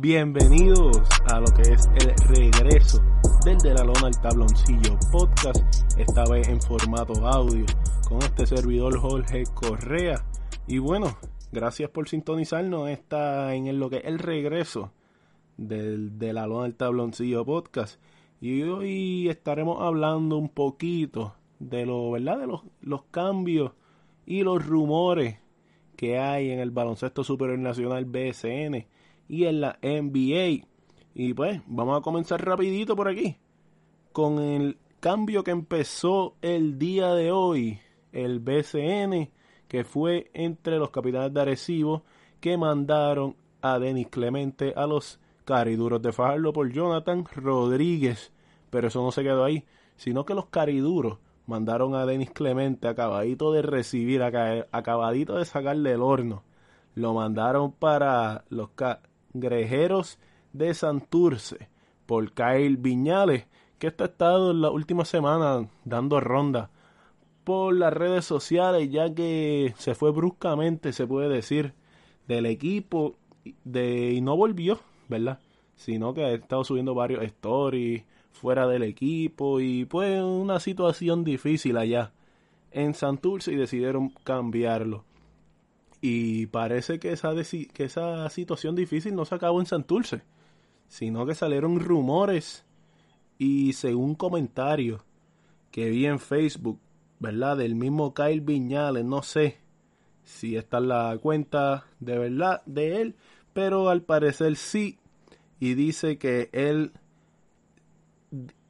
Bienvenidos a lo que es el regreso del De la Lona al Tabloncillo podcast, esta vez en formato audio, con este servidor Jorge Correa. Y bueno, gracias por sintonizarnos está en lo que es el regreso del De la Lona al Tabloncillo podcast. Y hoy estaremos hablando un poquito de lo, ¿verdad? De los, los cambios y los rumores que hay en el baloncesto superior nacional BSN y en la NBA. Y pues vamos a comenzar rapidito por aquí con el cambio que empezó el día de hoy, el BCN, que fue entre los capitanes de Arecibo que mandaron a Denis Clemente a los cariduros de Fajardo por Jonathan Rodríguez. Pero eso no se quedó ahí, sino que los cariduros mandaron a Denis Clemente acabadito de recibir, acabadito de sacarle el horno. Lo mandaron para los cangrejeros de Santurce por Kyle Viñales, que está estado en la última semana dando ronda por las redes sociales, ya que se fue bruscamente, se puede decir, del equipo de, y no volvió, ¿verdad? Sino que ha estado subiendo varios stories fuera del equipo y fue una situación difícil allá en Santurce y decidieron cambiarlo. Y parece que esa, que esa situación difícil no se acabó en Santurce, sino que salieron rumores y según comentarios que vi en Facebook, ¿verdad? Del mismo Kyle Viñales, no sé si está en la cuenta de verdad de él, pero al parecer sí. Y dice que él,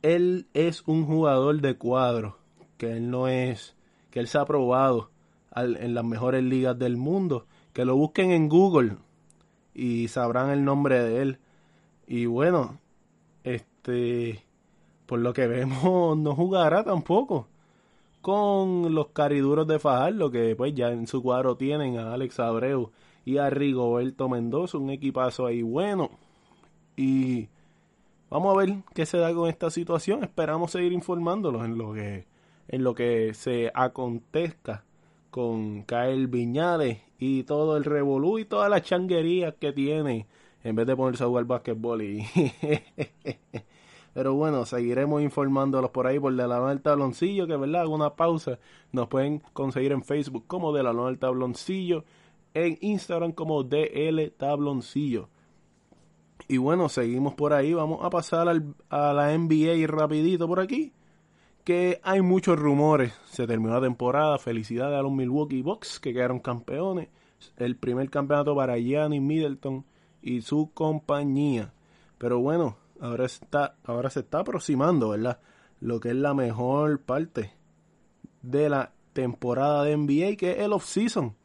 él es un jugador de cuadro, que él no es, que él se ha probado en las mejores ligas del mundo. Que lo busquen en Google y sabrán el nombre de él. Y bueno, este, por lo que vemos, no jugará tampoco con los cariduros de Fajardo, que pues ya en su cuadro tienen a Alex Abreu y a Rigoberto Mendoza, un equipazo ahí bueno. Y vamos a ver qué se da con esta situación. Esperamos seguir informándolos en lo que, en lo que se acontezca con Kyle Viñales y todo el revolú y todas las changuerías que tiene en vez de ponerse a jugar basquetbol y pero bueno seguiremos informándolos por ahí por de la del tabloncillo que verdad una pausa. Nos pueden conseguir en Facebook como de la del tabloncillo en Instagram como DL tabloncillo. Y bueno seguimos por ahí. Vamos a pasar al, a la NBA rapidito por aquí que hay muchos rumores. Se terminó la temporada. Felicidades a los Milwaukee Bucks que quedaron campeones. El primer campeonato para Gianni Middleton y su compañía. Pero bueno, ahora está, ahora se está aproximando, ¿verdad? Lo que es la mejor parte de la temporada de NBA, que es el off-season.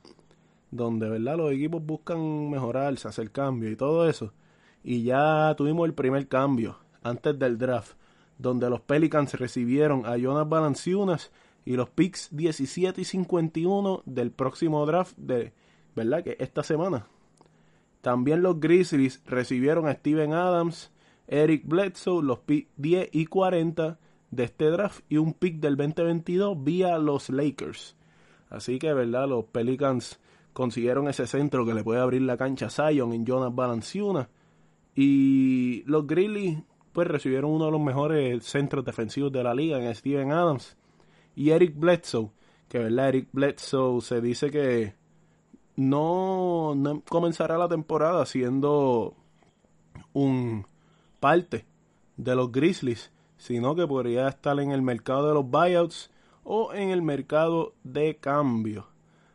Donde, ¿verdad? Los equipos buscan mejorarse, hacer cambios y todo eso. Y ya tuvimos el primer cambio antes del draft donde los Pelicans recibieron a Jonas Valanciunas y los picks 17 y 51 del próximo draft de, ¿verdad? Que esta semana. También los Grizzlies recibieron a Steven Adams, Eric Bledsoe, los picks 10 y 40 de este draft y un pick del 2022 vía los Lakers. Así que, ¿verdad? Los Pelicans consiguieron ese centro que le puede abrir la cancha a Zion en Jonas Valanciunas. Y los Grizzlies pues recibieron uno de los mejores centros defensivos de la liga en Steven Adams y Eric Bledsoe, que verdad Eric Bledsoe se dice que no, comenzará la temporada siendo un parte de los Grizzlies, sino que podría estar en el mercado de los buyouts o en el mercado de cambio.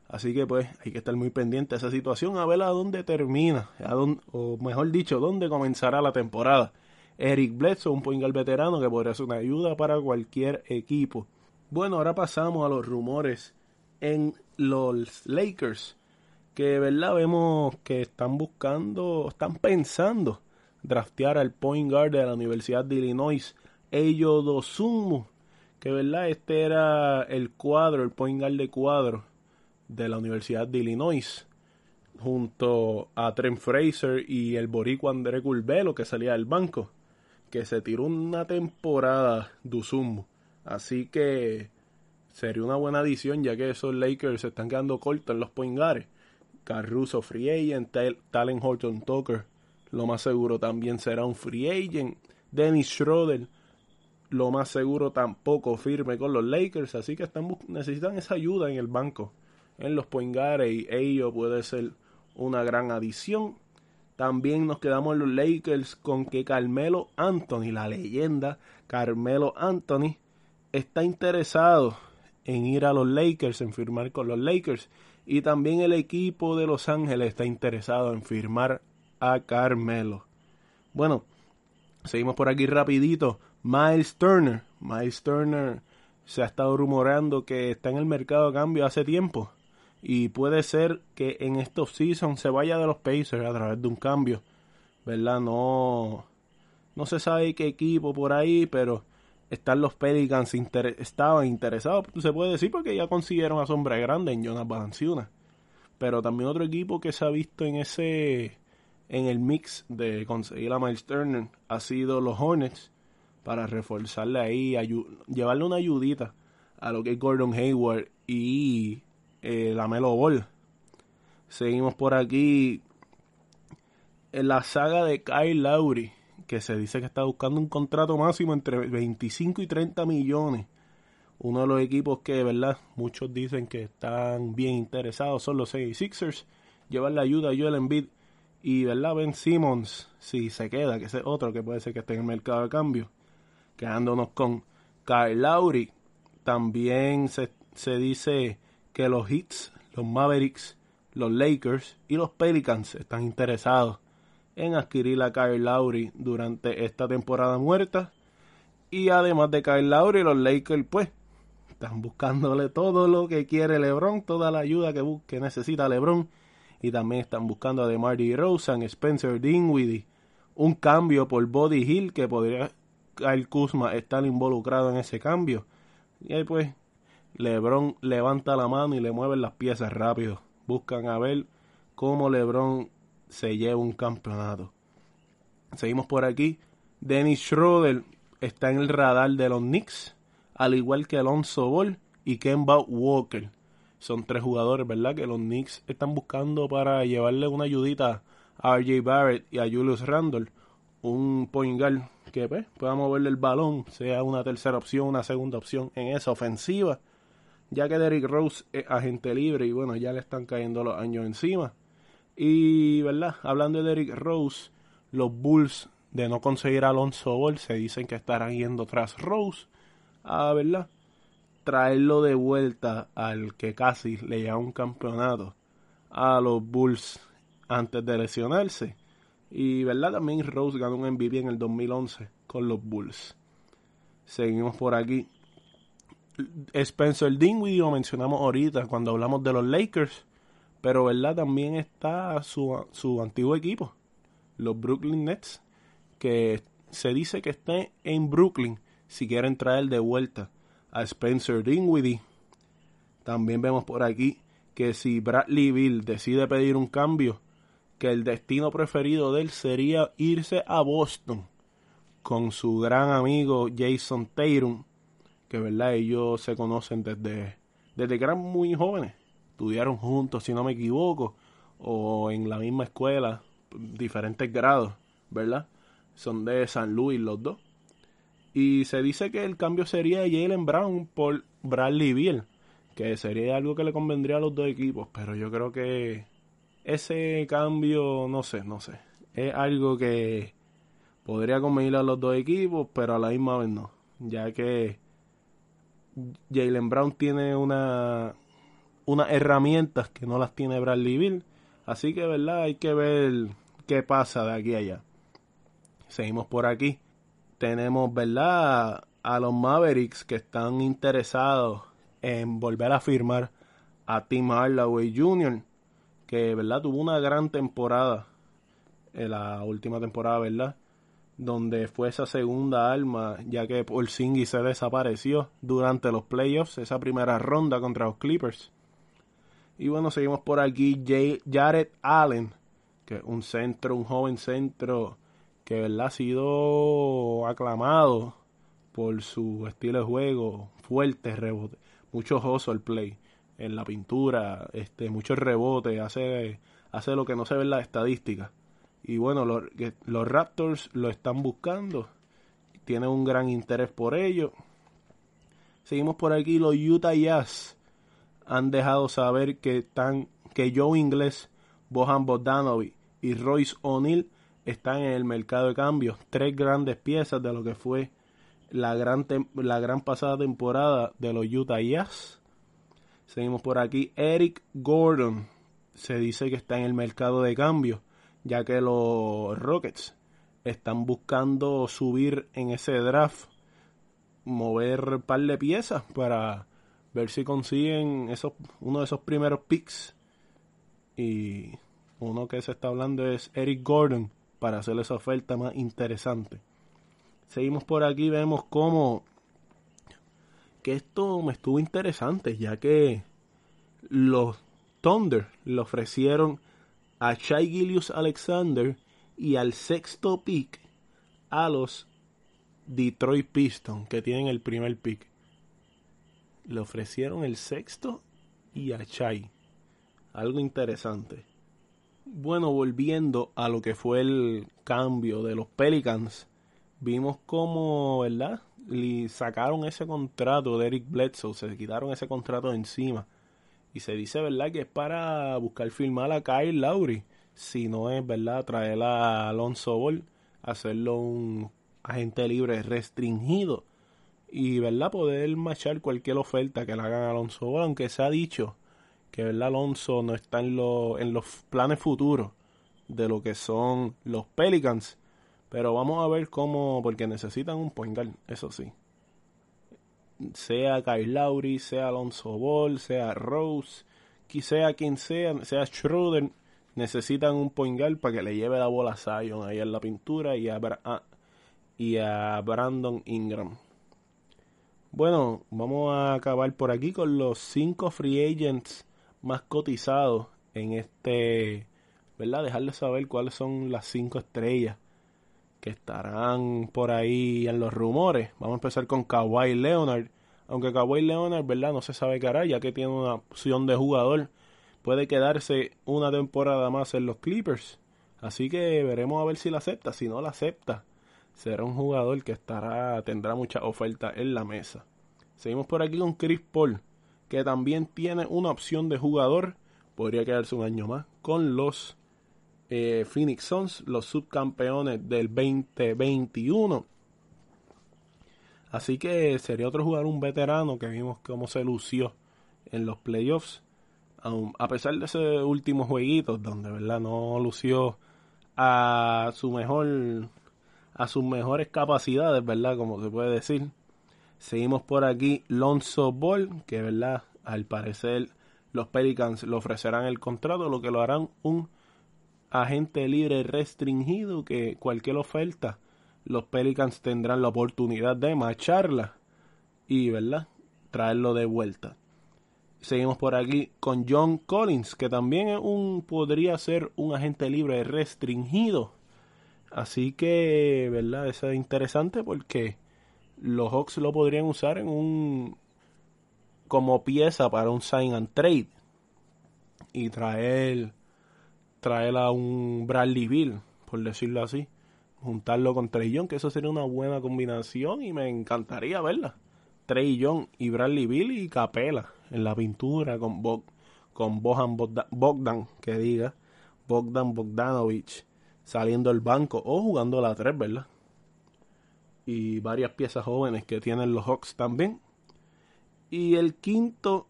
Así que pues hay que estar muy pendiente de esa situación a ver a dónde termina, a dónde, o mejor dicho, dónde comenzará la temporada. Eric Bledsoe, un point veterano que podría ser una ayuda para cualquier equipo. Bueno, ahora pasamos a los rumores en los Lakers, que verdad vemos que están buscando, están pensando draftear al point guard de la Universidad de Illinois, Eyo Dosumu, que verdad este era el cuadro, el point guard de cuadro de la Universidad de Illinois junto a Trent Fraser y el boricua André Culvelo que salía del banco que se tiró una temporada de Así que sería una buena adición ya que esos Lakers se están quedando cortos en los poingares. Caruso Free Agent, Talen Horton Tucker lo más seguro también será un free agent. Dennis Schroeder, lo más seguro tampoco firme con los Lakers, así que están necesitan esa ayuda en el banco, en los Poingares y ello puede ser una gran adición. También nos quedamos los Lakers con que Carmelo Anthony, la leyenda Carmelo Anthony, está interesado en ir a los Lakers, en firmar con los Lakers. Y también el equipo de Los Ángeles está interesado en firmar a Carmelo. Bueno, seguimos por aquí rapidito. Miles Turner. Miles Turner se ha estado rumorando que está en el mercado de cambio hace tiempo. Y puede ser que en estos seasons se vaya de los Pacers a través de un cambio. ¿Verdad? No, no se sabe qué equipo por ahí, pero están los Pelicans estaban interesados, se puede decir, porque ya consiguieron a Sombra Grande en Jonas Valanciunas. Pero también otro equipo que se ha visto en ese en el mix de conseguir a Miles Turner ha sido los Hornets para reforzarle ahí, llevarle una ayudita a lo que es Gordon Hayward y eh, la Melo Ball. Seguimos por aquí en la saga de Kyle Lowry, que se dice que está buscando un contrato máximo entre 25 y 30 millones. Uno de los equipos que, verdad, muchos dicen que están bien interesados son los 66ers. Llevarle ayuda a Joel Embiid y, ¿verdad? Ben Simmons, si se queda, que es otro que puede ser que esté en el mercado de cambio. Quedándonos con Kyle Lowry. También se, se dice que los Hits, los Mavericks, los Lakers y los Pelicans están interesados en adquirir a Kyle Lowry durante esta temporada muerta. Y además de Kyle Lowry, los Lakers pues están buscándole todo lo que quiere LeBron, toda la ayuda que, que necesita LeBron. Y también están buscando a DeMar DeRozan, Spencer Dinwiddie, un cambio por Body Hill que podría Kyle Kuzma estar involucrado en ese cambio. Y ahí pues LeBron levanta la mano y le mueven las piezas rápido. Buscan a ver cómo LeBron se lleva un campeonato. Seguimos por aquí. Dennis Schroeder está en el radar de los Knicks, al igual que Alonso Ball y Kemba Walker. Son tres jugadores, ¿verdad? Que los Knicks están buscando para llevarle una ayudita a RJ Barrett y a Julius Randle. Un point guard que pues, pueda moverle el balón, sea una tercera opción, una segunda opción en esa ofensiva. Ya que Derrick Rose es agente libre y bueno, ya le están cayendo los años encima. Y, ¿verdad? Hablando de Derrick Rose, los Bulls de no conseguir a Alonso Ball se dicen que estarán yendo tras Rose a, ¿verdad? Traerlo de vuelta al que casi le lleva un campeonato a los Bulls antes de lesionarse. Y, ¿verdad? También Rose ganó un MVP en el 2011 con los Bulls. Seguimos por aquí. Spencer Dinwiddie lo mencionamos ahorita cuando hablamos de los Lakers. Pero, ¿verdad? También está su, su antiguo equipo, los Brooklyn Nets, que se dice que está en Brooklyn si quieren traer de vuelta a Spencer Dinwiddie. También vemos por aquí que si Bradley Bill decide pedir un cambio, que el destino preferido de él sería irse a Boston con su gran amigo Jason Tatum, que verdad ellos se conocen desde, desde que eran muy jóvenes estudiaron juntos, si no me equivoco, o en la misma escuela, diferentes grados, ¿verdad? Son de San Luis los dos. Y se dice que el cambio sería Jalen Brown por Bradley Beal, que sería algo que le convendría a los dos equipos, pero yo creo que ese cambio, no sé, no sé, es algo que podría convenir a los dos equipos, pero a la misma vez no, ya que Jalen Brown tiene una unas herramientas que no las tiene Bradley Bill. Así que, ¿verdad? Hay que ver qué pasa de aquí a allá. Seguimos por aquí. Tenemos, ¿verdad? A los Mavericks que están interesados en volver a firmar a Tim Hardaway Jr., que, ¿verdad? Tuvo una gran temporada en la última temporada, ¿verdad? Donde fue esa segunda alma, ya que Porzingis se desapareció durante los playoffs, esa primera ronda contra los Clippers. Y bueno, seguimos por aquí. Jared Allen, que es un centro, un joven centro que ¿verdad? ha sido aclamado por su estilo de juego fuerte, rebote, mucho hustle play en la pintura, este, mucho rebote, hace, hace lo que no se ve en la estadística. Y bueno, los, Raptors lo están buscando. Tienen un gran interés por ello. Seguimos por aquí. Los Utah Jazz han dejado saber que están que Joe Ingles, Bohan Bogdanovic y Royce O'Neal están en el mercado de cambios. Tres grandes piezas de lo que fue la gran, la gran pasada temporada de los Utah Jazz. Seguimos por aquí. Eric Gordon se dice que está en el mercado de cambios, ya que los Rockets están buscando subir en ese draft, mover un par de piezas para ver si consiguen esos, uno de esos primeros picks. Y uno que se está hablando es Eric Gordon para hacer esa oferta más interesante. Seguimos por aquí, vemos cómo que esto me estuvo interesante, ya que los Thunder le ofrecieron a Shai Gilius Alexander y al sexto pick a los Detroit Pistons, que tienen el primer pick. Le ofrecieron el sexto y a Shai. Algo interesante. Bueno, volviendo a lo que fue el cambio de los Pelicans, vimos como, ¿verdad? Le sacaron ese contrato de Eric Bledsoe, se quitaron ese contrato de encima. Y se dice, ¿verdad? Que es para buscar firmar a Kyle Lowry. Si no es, ¿verdad? Traer a Alonso Ball, hacerlo un agente libre restringido. Y, ¿verdad? Poder marchar cualquier oferta que le hagan a Alonso Ball, aunque se ha dicho que verdad Alonso no está en, en los planes futuros de lo que son los Pelicans. Pero vamos a ver cómo, porque necesitan un point eso sí. Sea Kyle Lowry, sea Alonso Ball, sea Rose, sea quien sea, sea Schroeder, necesitan un point para que le lleve la bola a Zion ahí en la pintura y a, y a Brandon Ingram. Bueno, vamos a acabar por aquí con los cinco free agents más cotizados en este, ¿verdad? Dejarles saber cuáles son las cinco estrellas que estarán por ahí en los rumores. Vamos a empezar con Kawhi Leonard. Aunque Kawhi Leonard, ¿verdad? No se sabe qué hará, ya que tiene una opción de jugador. Puede quedarse una temporada más en los Clippers. Así que veremos a ver si la acepta. Si no la acepta, será un jugador que estará, tendrá mucha oferta en la mesa. Seguimos por aquí con Chris Paul que también tiene una opción de jugador. Podría quedarse un año más con los eh, Phoenix Suns, los subcampeones del 2021. Así que sería otro jugador, un veterano que vimos cómo se lució en los playoffs. a pesar de ese último jueguito donde verdad no lució a su mejor a sus mejores capacidades, ¿verdad? Como se puede decir. Seguimos por aquí Lonzo Ball, que verdad, al parecer los Pelicans le ofrecerán el contrato, lo que lo harán un agente libre restringido, que cualquier oferta los Pelicans tendrán la oportunidad de macharla y, ¿verdad?, traerlo de vuelta. Seguimos por aquí con John Collins, que también es un, podría ser un agente libre restringido. Así que, ¿verdad? Eso es interesante porque los Hawks lo podrían usar en un como pieza para un sign and trade y traer traer a un Bradley Bill, por decirlo así, juntarlo con Trey Young, que eso sería una buena combinación y me encantaría verla. Trey Young y Bradley Bill y Capela en la pintura con con Bohan Bogdan, que diga, Bogdan Bogdanovich saliendo del banco o jugando la 3, ¿verdad? y varias piezas jóvenes que tienen los Hawks también. Y el quinto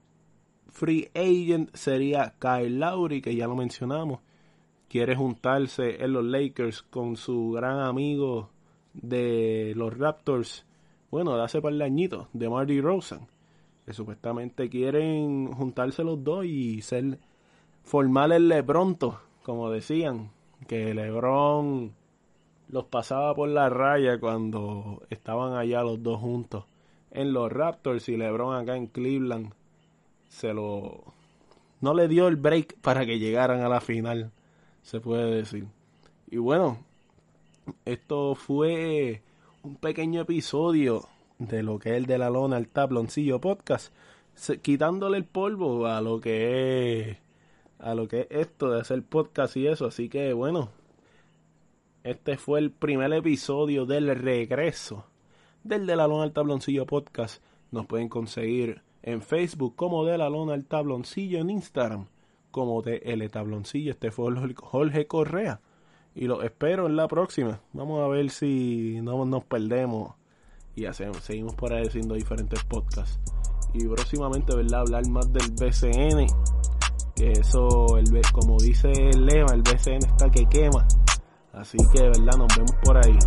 free agent sería Kyle Lowry, que ya lo mencionamos. Quiere juntarse en los Lakers con su gran amigo de los Raptors, bueno, de hace par de añitos, de Marty Rosen. Que supuestamente quieren juntarse los dos y ser formar el pronto, como decían, que LeBron los pasaba por la raya cuando estaban allá los dos juntos en los Raptors y LeBron acá en Cleveland se lo no le dio el break para que llegaran a la final se puede decir y bueno esto fue un pequeño episodio de lo que es el de la lona al tabloncillo podcast quitándole el polvo a lo que es a lo que es esto de hacer podcast y eso así que bueno Este fue el primer episodio del regreso del De la Lona al Tabloncillo podcast. Nos pueden conseguir en Facebook como De la Lona al Tabloncillo, en Instagram como de el Tabloncillo. Este fue Jorge Correa. Y lo espero en la próxima. Vamos a ver si no nos perdemos y hacemos, seguimos por ahí haciendo diferentes podcasts. Y próximamente, ¿verdad? Hablar más del BCN. Que eso, el, como dice Lema, el BCN está que quema. Así que, ¿verdad? Nos vemos por ahí.